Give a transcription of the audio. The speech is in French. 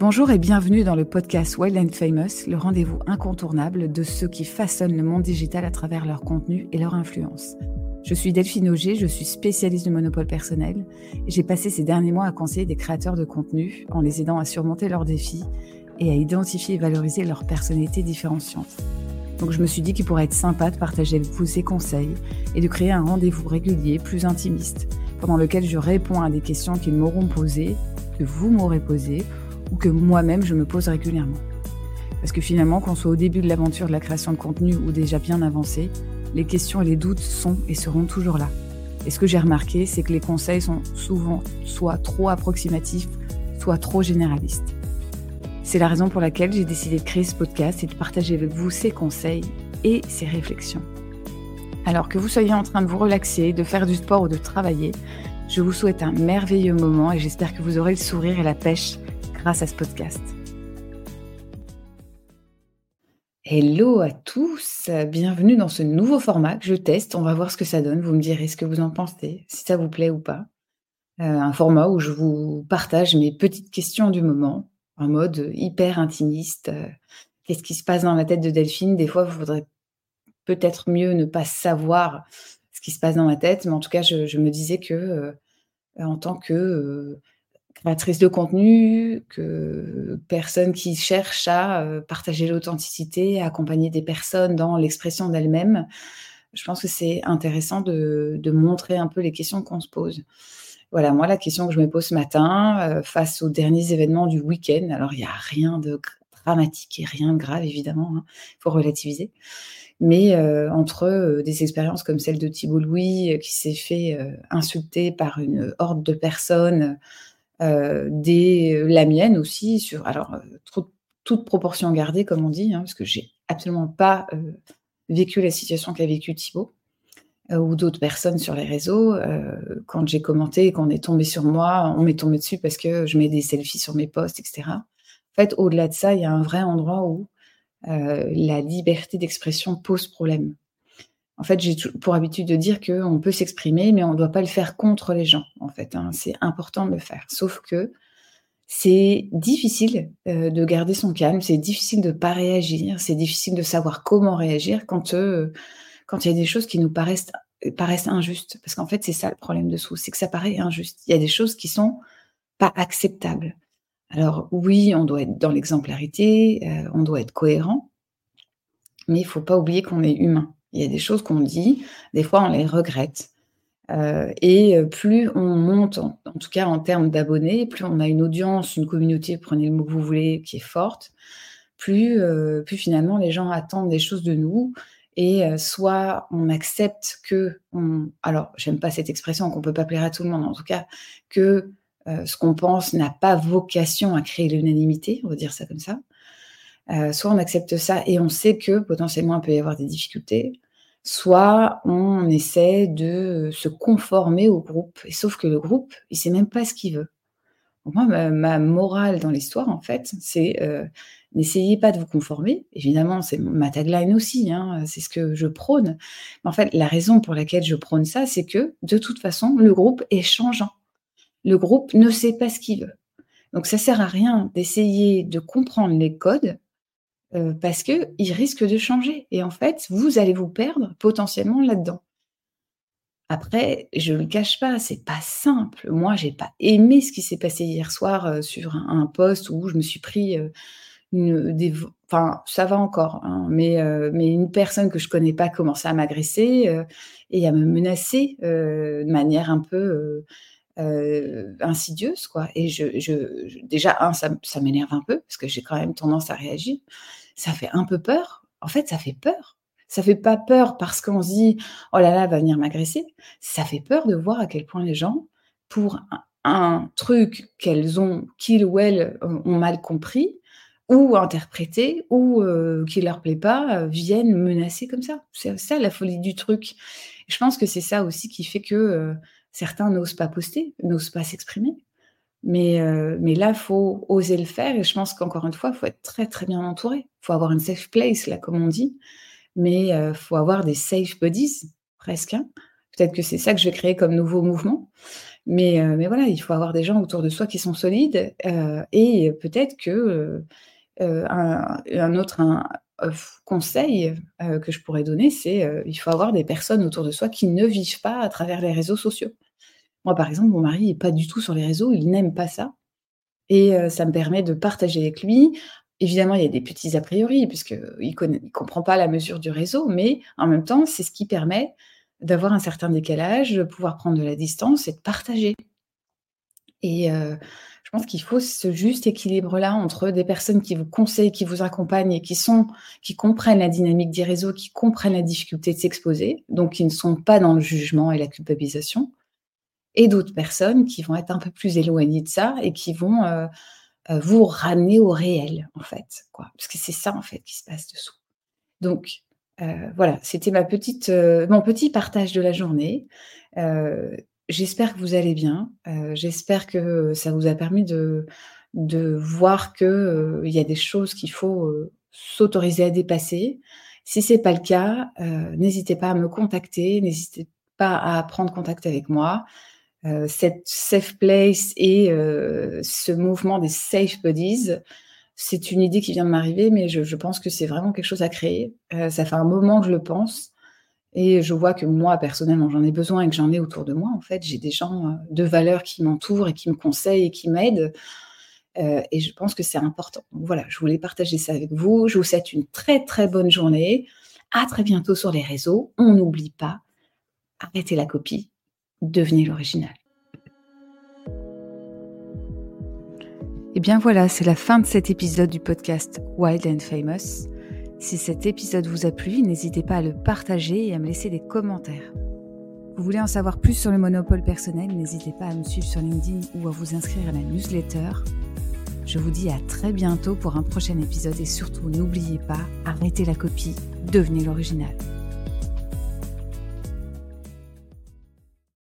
Bonjour et bienvenue dans le podcast Wild and Famous, le rendez-vous incontournable de ceux qui façonnent le monde digital à travers leur contenu et leur influence. Je suis Delphine Auger, je suis spécialiste du monopole personnel j'ai passé ces derniers mois à conseiller des créateurs de contenu en les aidant à surmonter leurs défis et à identifier et valoriser leur personnalité différenciante. Donc je me suis dit qu'il pourrait être sympa de partager avec vous ces conseils et de créer un rendez-vous régulier, plus intimiste, pendant lequel je réponds à des questions qu'ils m'auront posées, que vous m'aurez posées ou que moi-même je me pose régulièrement. Parce que finalement, qu'on soit au début de l'aventure de la création de contenu ou déjà bien avancé, les questions et les doutes sont et seront toujours là. Et ce que j'ai remarqué, c'est que les conseils sont souvent soit trop approximatifs, soit trop généralistes. C'est la raison pour laquelle j'ai décidé de créer ce podcast et de partager avec vous ces conseils et ces réflexions. Alors que vous soyez en train de vous relaxer, de faire du sport ou de travailler, je vous souhaite un merveilleux moment et j'espère que vous aurez le sourire et la pêche grâce à ce podcast. Hello à tous, bienvenue dans ce nouveau format que je teste. On va voir ce que ça donne. Vous me direz ce que vous en pensez, si ça vous plaît ou pas. Euh, un format où je vous partage mes petites questions du moment, en mode hyper intimiste. Euh, qu'est-ce qui se passe dans la tête de Delphine? Des fois, vous voudrez peut-être mieux ne pas savoir ce qui se passe dans ma tête, mais en tout cas, je, me disais que euh, en tant que créatrice de contenu, que personne qui cherche à euh, partager l'authenticité, à accompagner des personnes dans l'expression d'elles-mêmes. Je pense que c'est intéressant de, montrer un peu les questions qu'on se pose. Voilà, moi, la question que je me pose ce matin, euh, face aux derniers événements du week-end, alors il n'y a rien de dramatique et rien de grave, évidemment, il hein, faut relativiser. Mais euh, entre des expériences comme celle de Thibault Louis, qui s'est fait insulter par une horde de personnes des, euh, la mienne aussi, sur, alors, euh, toute proportion gardée, comme on dit, hein, parce que j'ai absolument pas vécu la situation qu'a vécu Thibaut ou d'autres personnes sur les réseaux. quand j'ai commenté et qu'on est tombé sur moi, on m'est tombé dessus parce que je mets des selfies sur mes posts, etc. En fait, au-delà de ça, il y a un vrai endroit où la liberté d'expression pose problème. En fait, j'ai pour habitude de dire qu'on peut s'exprimer, mais on ne doit pas le faire contre les gens. En fait, hein. c'est important de le faire. Sauf que c'est difficile euh, de garder son calme, c'est difficile de ne pas réagir, c'est difficile de savoir comment réagir quand euh, il y a des choses qui nous paraissent injustes. Parce qu'en fait, c'est ça le problème de sous, c'est que ça paraît injuste. Il y a des choses qui sont pas acceptables. Alors oui, on doit être dans l'exemplarité, euh, on doit être cohérent, mais il faut pas oublier qu'on est humain. Il y a des choses qu'on dit, des fois on les regrette. Euh, et euh, plus on monte, en, tout cas en termes d'abonnés, plus on a une audience, une communauté, prenez le mot que vous voulez, qui est forte, plus, euh, plus finalement les gens attendent des choses de nous. Et soit on accepte que, alors j'aime pas cette expression qu'on peut pas plaire à tout le monde, en tout cas que ce qu'on pense n'a pas vocation à créer l'unanimité, on va dire ça comme ça. Euh, soit on accepte ça et on sait que potentiellement il peut y avoir des difficultés, soit on essaie de se conformer au groupe. Sauf que le groupe, il sait même pas ce qu'il veut. moi, ma, morale dans l'histoire, en fait, c'est euh, n'essayez pas de vous conformer. Évidemment, c'est ma tagline aussi, hein, c'est ce que je prône. Mais en fait, la raison pour laquelle je prône ça, c'est que de toute façon, le groupe est changeant. Le groupe ne sait pas ce qu'il veut. Donc ça sert à rien d'essayer de comprendre les codes euh, parce qu'il risque de changer. Et en fait, vous allez vous perdre potentiellement là-dedans. Après, je ne le cache pas, c'est pas simple. Moi, j'ai pas aimé ce qui s'est passé hier soir euh, sur un, poste où je me suis pris euh, une, des, enfin, ça va encore, hein, mais, mais une personne que je connais pas commençait à m'agresser et à me menacer de manière un peu insidieuse, quoi. Et je, déjà, un, ça, m'énerve un peu parce que j'ai quand même tendance à réagir ça fait un peu peur. En fait, ça fait peur. Ça fait pas peur parce qu'on se dit oh là là, va venir m'agresser. Ça fait peur de voir à quel point les gens, pour un, truc qu'elles ont, qu'ils ou elles ont mal compris ou interprété ou euh, qui leur plaît pas, euh, viennent menacer comme ça. C'est ça la folie du truc. Je pense que c'est ça aussi qui fait que euh, certains n'osent pas poster, n'osent pas s'exprimer. Mais, euh, mais là, il faut oser le faire. Et je pense qu'encore une fois, il faut être très, très bien entouré. Il faut avoir une safe place, là, comme on dit. Mais il euh, faut avoir des safe buddies, presque. Hein. Peut-être que c'est ça que je vais créer comme nouveau mouvement. Mais, mais voilà, il faut avoir des gens autour de soi qui sont solides et peut-être que un, un, autre un, conseil que je pourrais donner, c'est il faut avoir des personnes autour de soi qui ne vivent pas à travers les réseaux sociaux. Moi, par exemple, mon mari n'est pas du tout sur les réseaux, il n'aime pas ça. Et ça me permet de partager avec lui. Évidemment, il y a des petits a priori, puisqu'il ne comprend pas la mesure du réseau, mais en même temps, c'est ce qui permet d'avoir un certain décalage, de pouvoir prendre de la distance et de partager. Et je pense qu'il faut ce juste équilibre-là entre des personnes qui vous conseillent, qui vous accompagnent et qui sont, qui comprennent la dynamique des réseaux, qui comprennent la difficulté de s'exposer, donc qui ne sont pas dans le jugement et la culpabilisation, et d'autres personnes qui vont être un peu plus éloignées de ça et qui vont vous ramener au réel, en fait, quoi. Parce que c'est ça, en fait, qui se passe dessous. Donc, voilà, c'était ma petite, mon petit partage de la journée. J'espère que vous allez bien. J'espère que ça vous a permis de, de voir qu'il il y a des choses qu'il faut s'autoriser à dépasser. Si ce n'est pas le cas, n'hésitez pas à me contacter, n'hésitez pas à prendre contact avec moi. cette safe place et ce mouvement des safe buddies, c'est une idée qui vient de m'arriver, mais je, pense que c'est vraiment quelque chose à créer. Euh, ça fait un moment que je le pense. Et je vois que moi, personnellement, j'en ai besoin et que j'en ai autour de moi. En fait, j'ai des gens euh, de valeur qui m'entourent et qui me conseillent et qui m'aident. Euh, et je pense que c'est important. Donc voilà, je voulais partager ça avec vous. Je vous souhaite une très très bonne journée. À très bientôt sur les réseaux. On n'oublie pas, arrêtez la copie, devenez l'original. Et bien voilà, c'est la fin de cet épisode du podcast Wild and Famous. Si cet épisode vous a plu, n'hésitez pas à le partager et à me laisser des commentaires. Vous voulez en savoir plus sur le monopole personnel, n'hésitez pas à me suivre sur LinkedIn ou à vous inscrire à la newsletter. Je vous dis à très bientôt pour un prochain épisode et surtout n'oubliez pas, arrêtez la copie, devenez l'original.